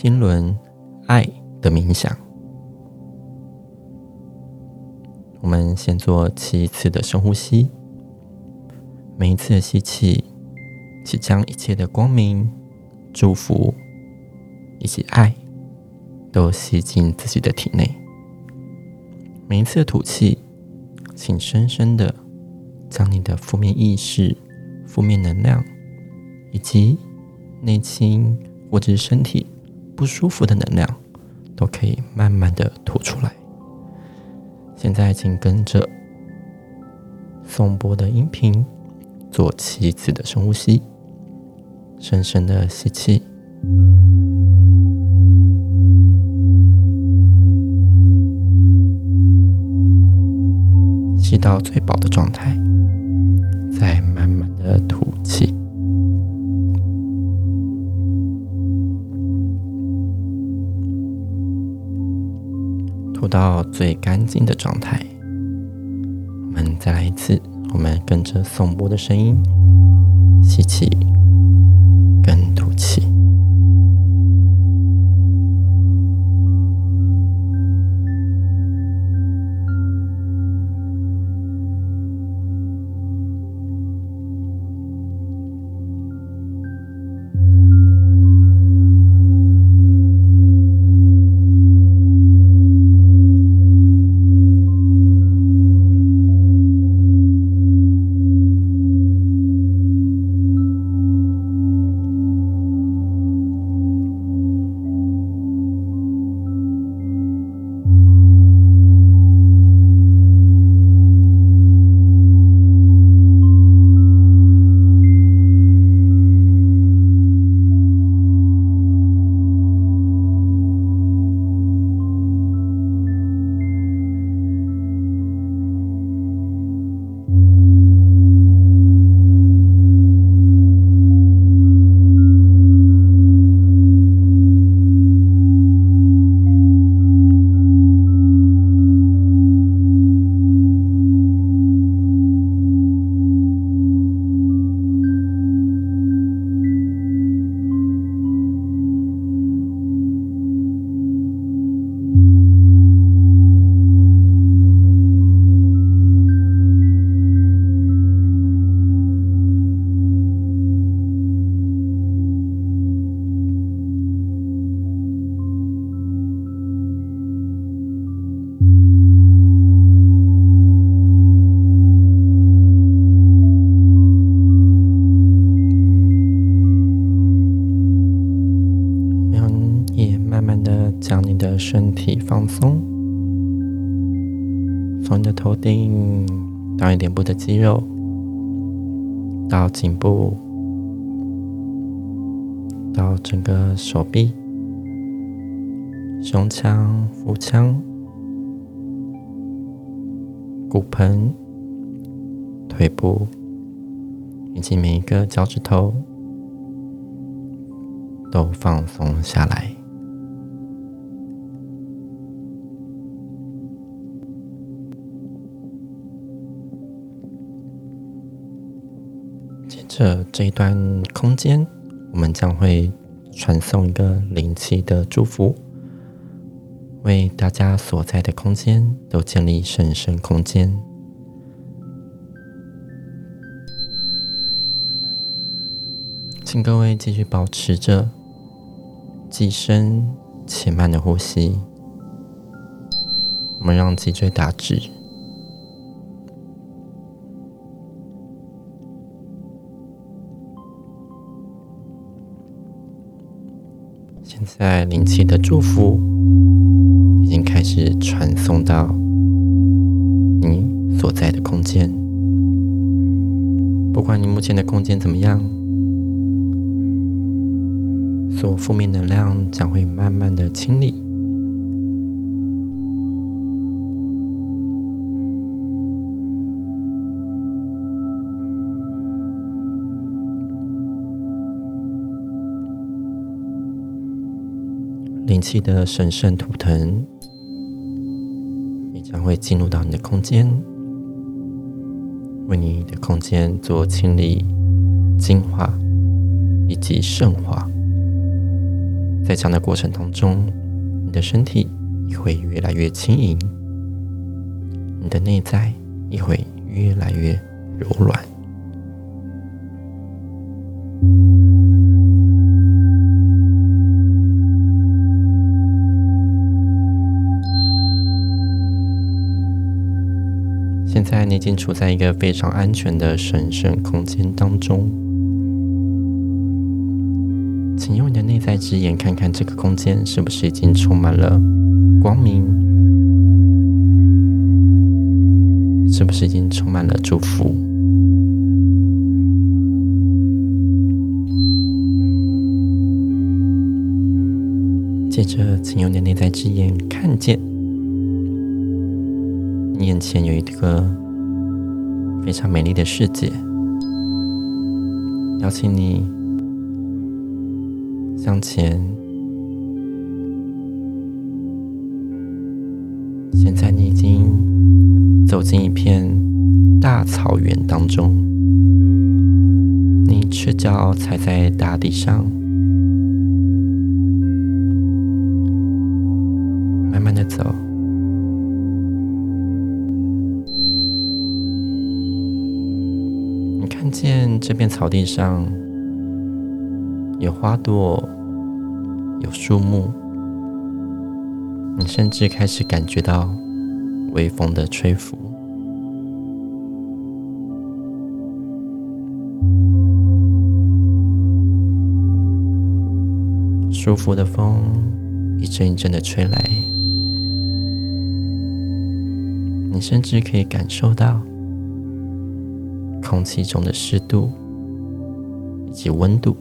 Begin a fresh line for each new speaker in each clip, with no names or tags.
心轮爱的冥想。我们先做七次的深呼吸，每一次的吸气，即将一切的光明、祝福以及爱都吸进自己的体内。每一次的吐气，请深深的将你的负面意识、负面能量以及内心或者是身体不舒服的能量，都可以慢慢的吐出来。现在，请跟着颂钵的音频做七次的深呼吸，深深的吸气，吸到最饱的状态，再到最干净的状态。我们再来一次，我们跟着颂钵的声音，吸气，身体放松，从你的头顶到你脸部的肌肉，到颈部，到整个手臂、胸腔、腹腔、骨盆、腿部，以及每一个脚趾头，都放松下来。这这一段空间，我们将会传送一个灵气的祝福，为大家所在的空间都建立神圣空间。请各位继续保持着既深且慢的呼吸，我们让脊椎打直。在灵气的祝福已经开始传送到你所在的空间。不管你目前的空间怎么样，所负面能量将会慢慢的清理。灵气的神圣图腾你将会进入到你的空间，为你的空间做清理、净化以及圣化。在这样的过程当中，你的身体也会越来越轻盈，你的内在也会越来越柔软。现在你已经处在一个非常安全的神圣空间当中，请用你的内在之眼看看这个空间是不是已经充满了光明，是不是已经充满了祝福？接着，请用你的内在之眼看见。你眼前有一个非常美丽的世界，邀请你向前。现在你已经走进一片大草原当中，你赤脚踩在大地上，慢慢的走。这片草地上有花朵，有树木，你甚至开始感觉到微风的吹拂，舒服的风一阵一阵的吹来，你甚至可以感受到。空气中的湿度以及温度，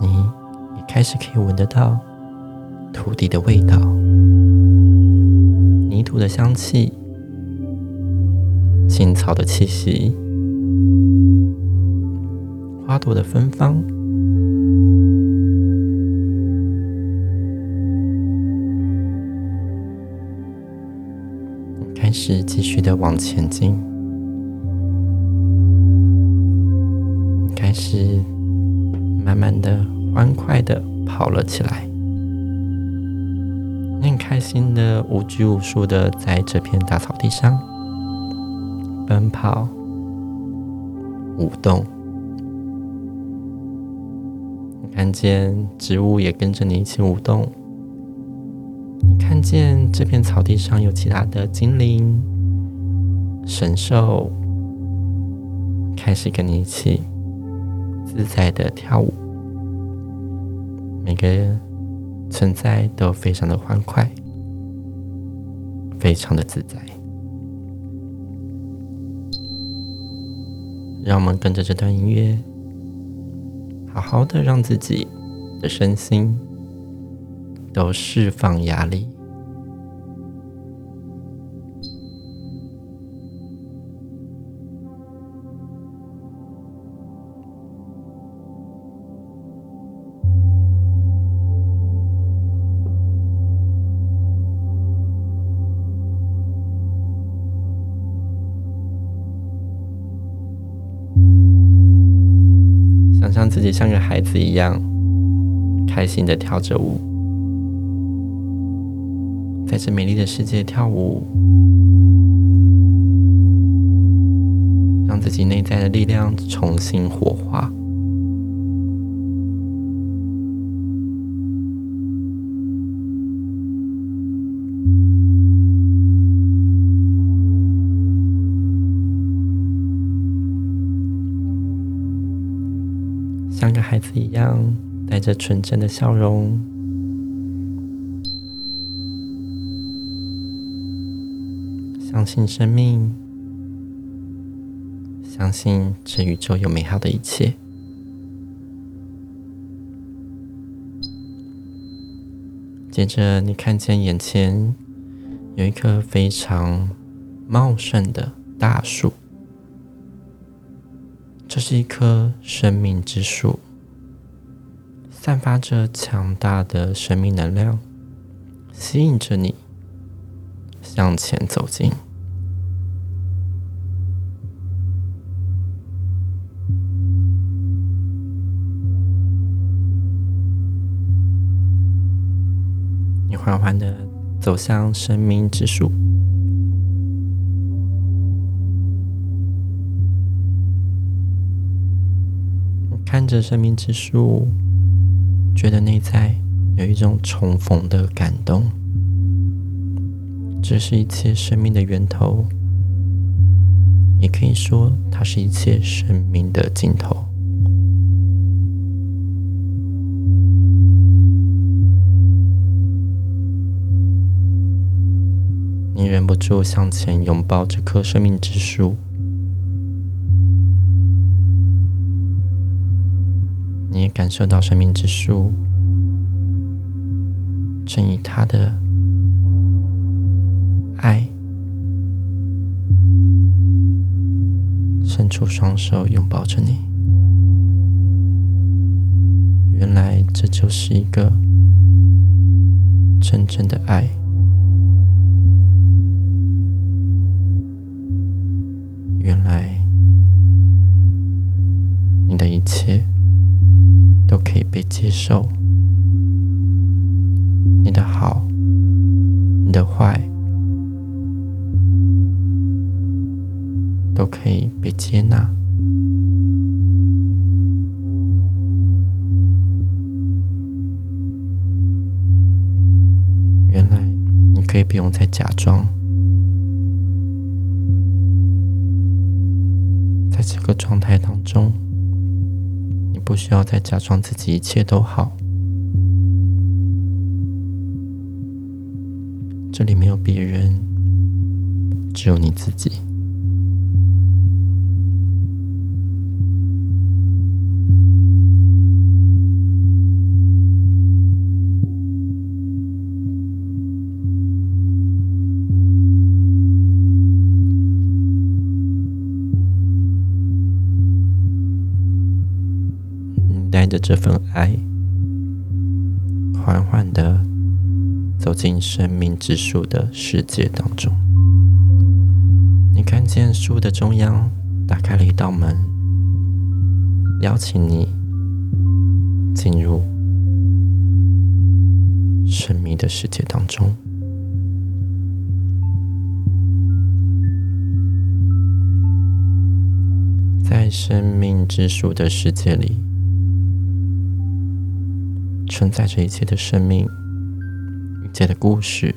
你也开始可以闻得到土地的味道、泥土的香气、青草的气息、花朵的芬芳。是继续的往前进，开始慢慢的、欢快的跑了起来。你很开心的无拘无束的在这片大草地上奔跑、舞动。看见植物也跟着你一起舞动。见这片草地上有其他的精灵、神兽，开始跟你一起自在的跳舞。每个存在都非常的欢快，非常的自在。让我们跟着这段音乐，好好的让自己的身心都释放压力。自己像个孩子一样，开心的跳着舞，在这美丽的世界跳舞，让自己内在的力量重新火化。一样，带着纯真的笑容，相信生命，相信这宇宙有美好的一切。接着，你看见眼前有一棵非常茂盛的大树。这是一棵生命之树，散发着强大的生命能量吸引着你向前走进你缓缓的走向生命之树。看着生命之树觉得内在有一种重逢的感动。这是一切生命的源头，也可以说，它是一切生命的尽头。你忍不住向前拥抱这棵生命之树，感受到生命之树正以他的。爱，伸出双手拥抱着你。原来这就是一个真正的爱。原来你的一切都可以被接受，你的好，你的坏。都可以被接纳。原来你可以不用再假装，在这个状态当中，不需要再假装自己一切都好。这里没有别人，只有你自己。着这份爱，缓缓的走进生命之树的世界当中。你看见树的中央打开了一道门，邀请你进入神秘的世界当中。在生命之树的世界里。承载着一切的生命，一切的故事，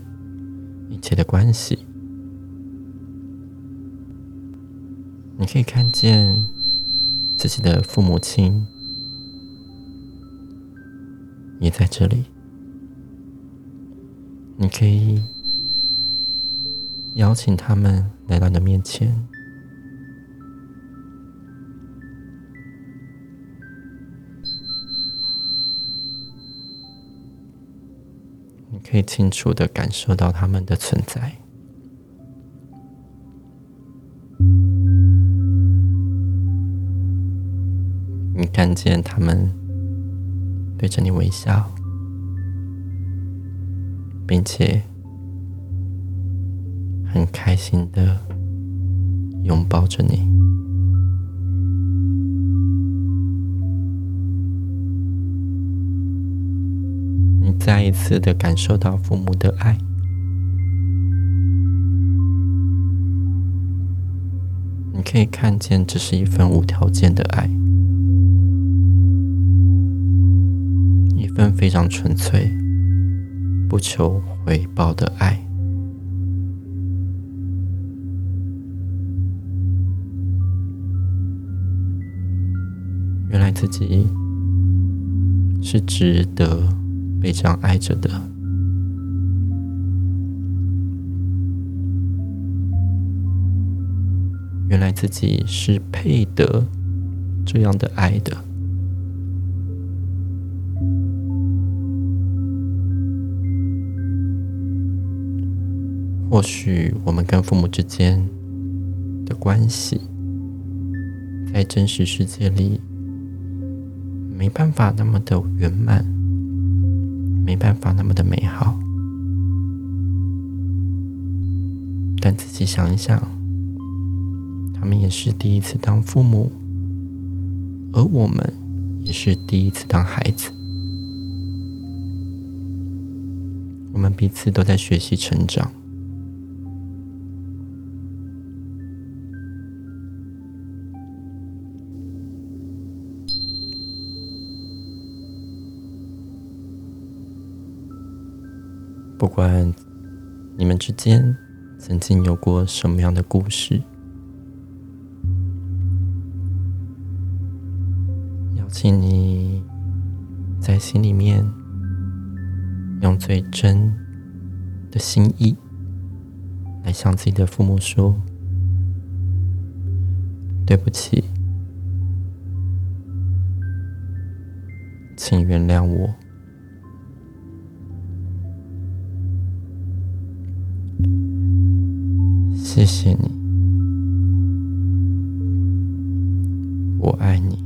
一切的关系。你可以看见自己的父母亲也在这里。你可以邀请他们来到你的面前。可以清楚的感受到他们的存在。你看见他们对着你微笑，并且很开心的拥抱着你。再一次的感受到父母的爱，你可以看见这是一份无条件的爱，一份非常纯粹、不求回报的爱。原来自己是值得。被这样爱着的，原来自己是配得这样的爱的。或许我们跟父母之间的关系，在真实世界里没办法那么的圆满。办法那么的美好，但仔细想一想，他们也是第一次当父母，而我们也是第一次当孩子。我们彼此都在学习成长。不管你们之间曾经有过什么样的故事，邀请你在心里面用最真的心意来向自己的父母说：“对不起，请原谅我。”谢谢你，我爱你。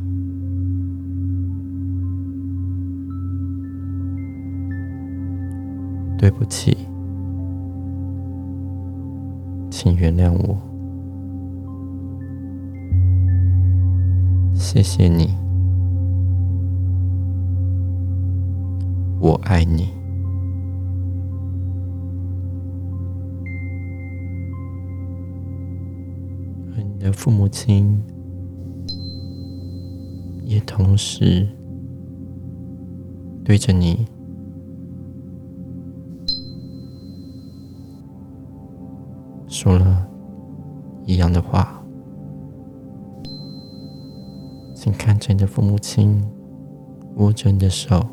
对不起，请原谅我。谢谢你，我爱你。你的父母亲也同时对着你说了一样的话，请看着你的父母亲握着你的手，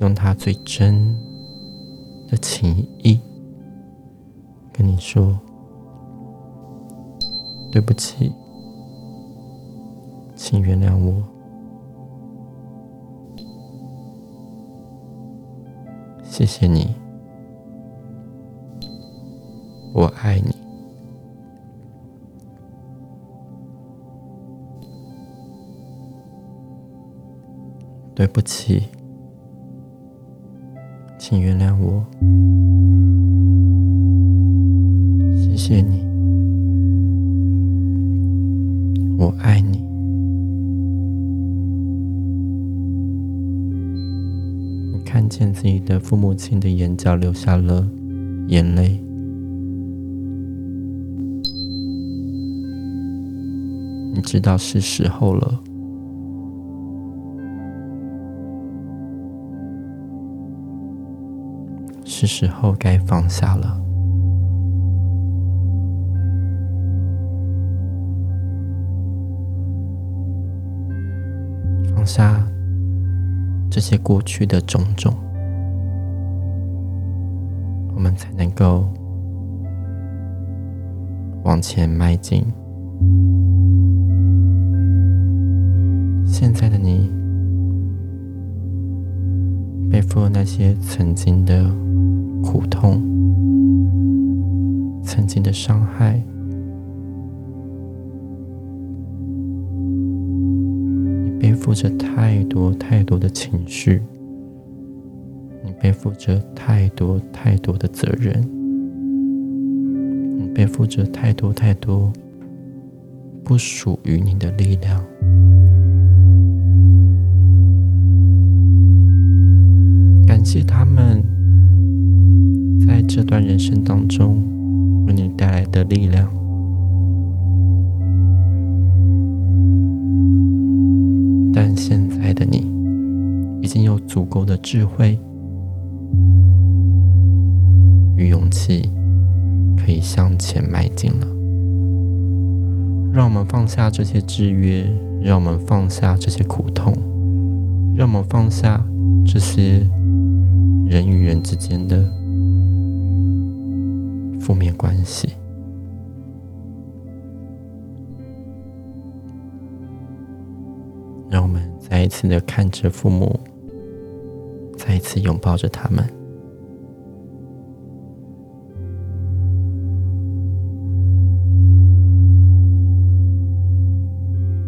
用他最真的情意跟你说。对不起，请原谅我。谢谢你，我爱你。对不起，请原谅我。谢谢你。我爱你。你看见自己的父母亲的眼角流下了眼泪，你知道是时候了，是时候该放下了。下这些过去的种种，我们才能够往前迈进。现在的你，背负了那些曾经的苦痛，曾经的伤害。背负着太多太多的情绪，你背负着太多太多的责任，你背负着太多太多不属于你的力量。感谢他们在这段人生当中为你带来的力量。但现在的你已经有足够的智慧与勇气，可以向前迈进了。让我们放下这些制约，让我们放下这些苦痛，让我们放下这些人与人之间的负面关系。一次的看着父母，再一次拥抱着他们。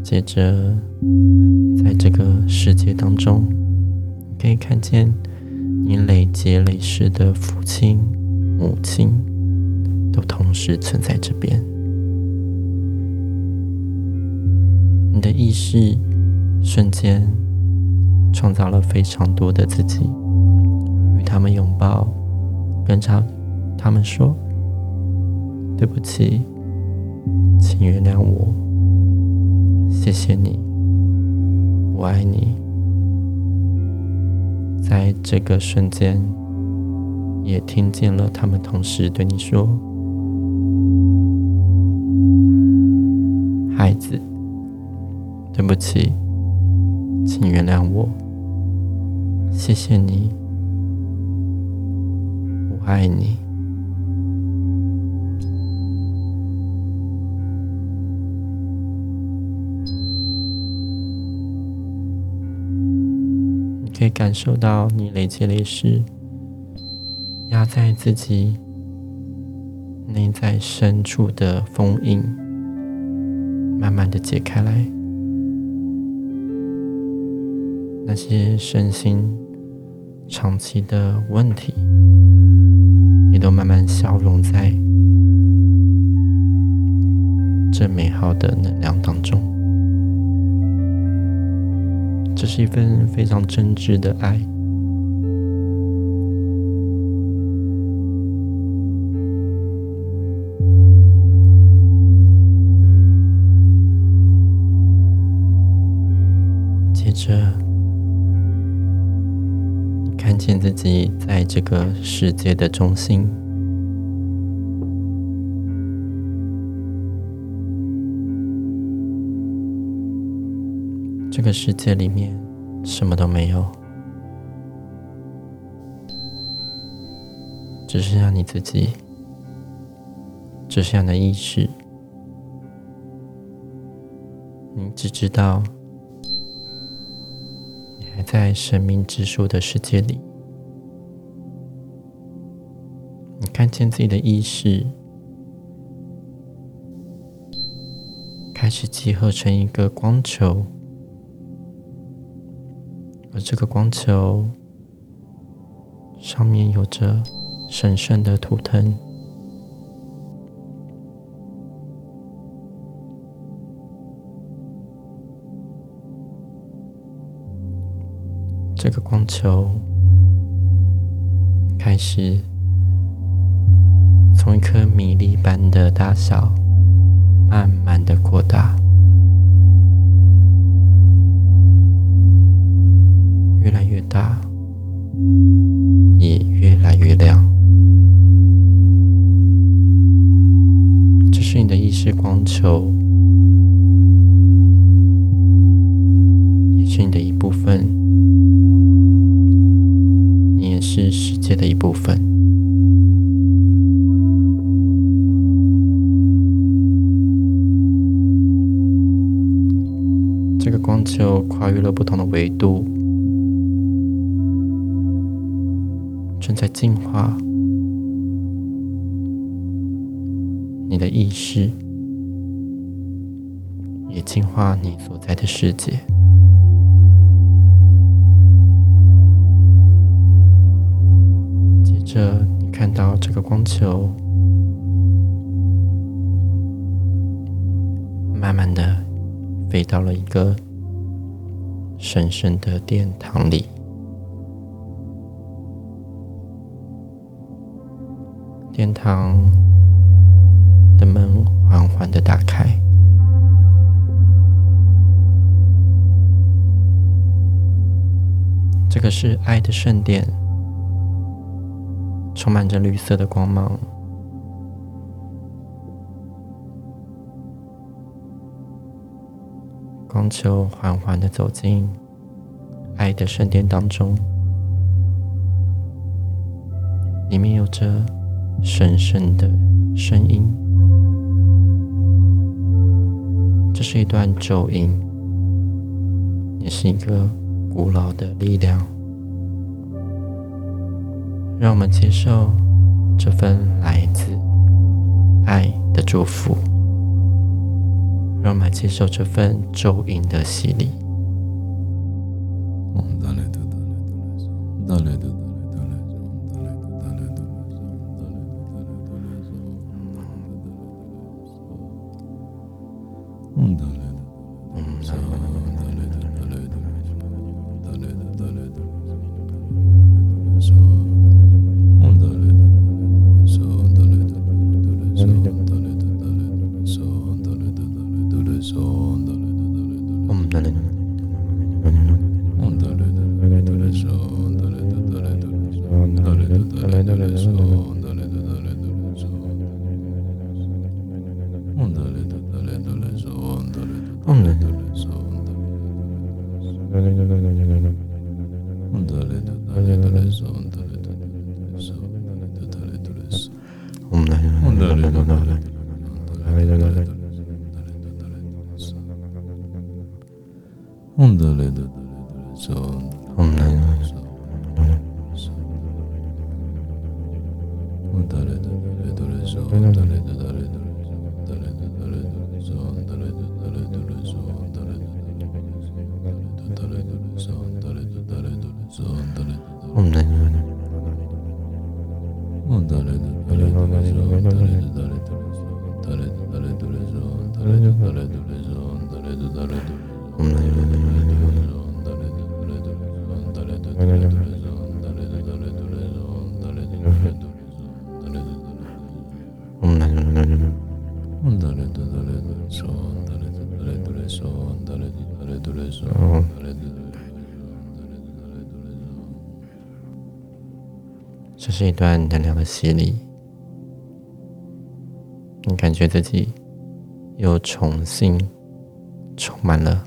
接着，在这个世界当中，可以看见你累劫累世的父亲、母亲，都同时存在这边。你的意识。瞬间创造了非常多的自己，与他们拥抱，跟他他们说：“对不起，请原谅我，谢谢你，我爱你。”在这个瞬间，也听见了他们同时对你说：“孩子，对不起，请原谅我，谢谢你，我爱你。”你可以感受到你累积累湿压在自己内在深处的封印，慢慢的解开来，那些身心长期的问题，也都慢慢消融在这美好的能量当中。这是一份非常真挚的爱。接着，你看见自己在这个世界的中心。这个世界里面什么都没有，只剩下你自己，只剩下你的意识。你只知道，你还在生命之树的世界里。你看见自己的意识开始集合成一个光球。而这个光球上面有着神圣的图腾，这个光球开始从一颗米粒般的大小，慢慢的扩大。越来越大，也越来越亮。这是你的意识光球，也是你的一部分。你也是世界的一部分。这个光球跨越了不同的维度。正在进化你的意识，也净化你所在的世界。接着，你看到这个光球慢慢的飞到了一个神圣的殿堂里。殿堂的门缓缓的打开，这个是爱的圣殿，充满着绿色的光芒。光球缓缓的走进爱的圣殿当中，里面有着。神圣的声音，这是一段咒音，也是一个古老的力量。让我们接受这份来自爱的祝福，让我们接受这份咒印的洗礼。这是一段能量的洗礼，你感觉自己又重新充满了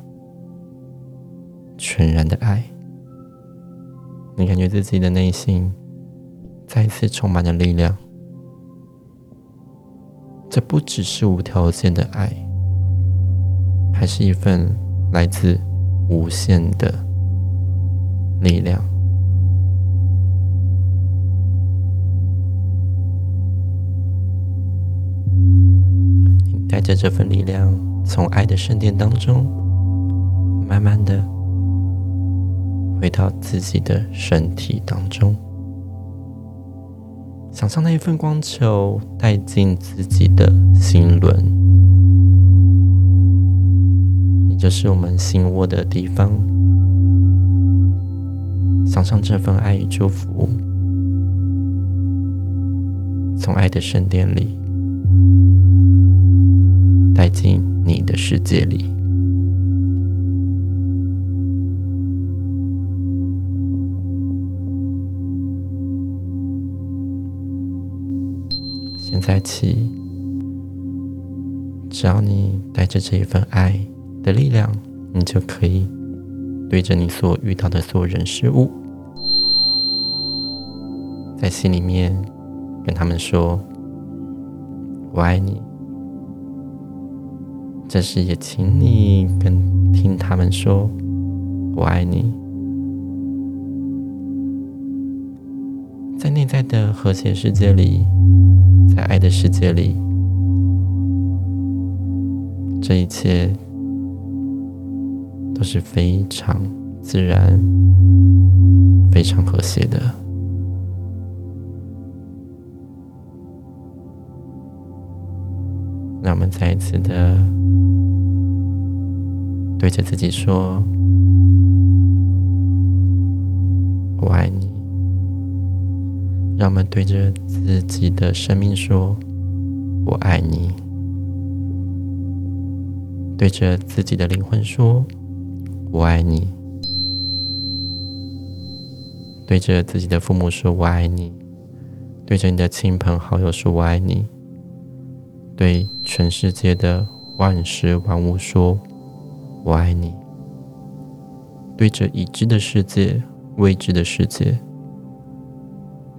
全然的爱，你感觉自己的内心再次充满了力量。这不只是无条件的爱，还是一份来自无限的力量。你带着这份力量，从爱的圣殿当中，慢慢的回到自己的身体当中。想象那一份光球带进自己的心轮，也就是我们心窝的地方。想象这份爱与祝福，从爱的圣殿里带进你的世界里。现在起，只要你带着这一份爱的力量，你就可以对着你所遇到的所有人事物，在心里面跟他们说：“我爱你。”这时也请你跟听他们说：“我爱你。”在内在的和谐世界里。在爱的世界里，这一切都是非常自然、非常和谐的。让我们再一次的对着自己说：“我爱你。”让我们对着自己的生命说：“我爱你。”对着自己的灵魂说：“我爱你。”对着自己的父母说：“我爱你。”对着你的亲朋好友说：“我爱你。”对全世界的万事万物说：“我爱你。”对着已知的世界、未知的世界。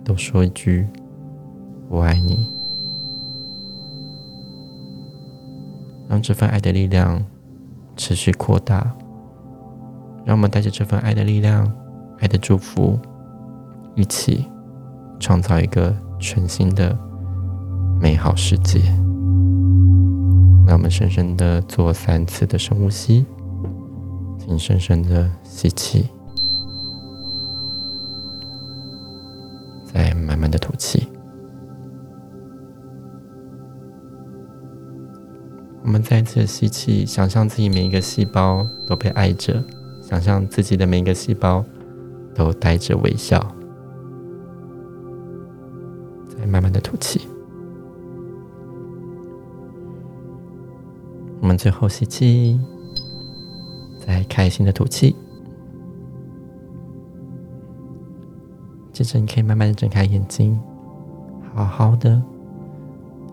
都说一句“我爱你”，让这份爱的力量持续扩大。让我们带着这份爱的力量、爱的祝福，一起创造一个全新的美好世界。让我们深深的做三次的深呼吸，请深深的吸气。再慢慢的吐气，我们再次吸气，想象自己每一个细胞都被爱着，想象自己的每一个细胞都带着微笑。最后吸气，再开心的吐气。接着，你可以慢慢的睁开眼睛，好好的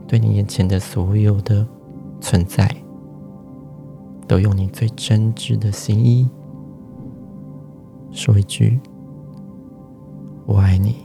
对你眼前的所有的存在都用你最真挚的心意说一句“我爱你”。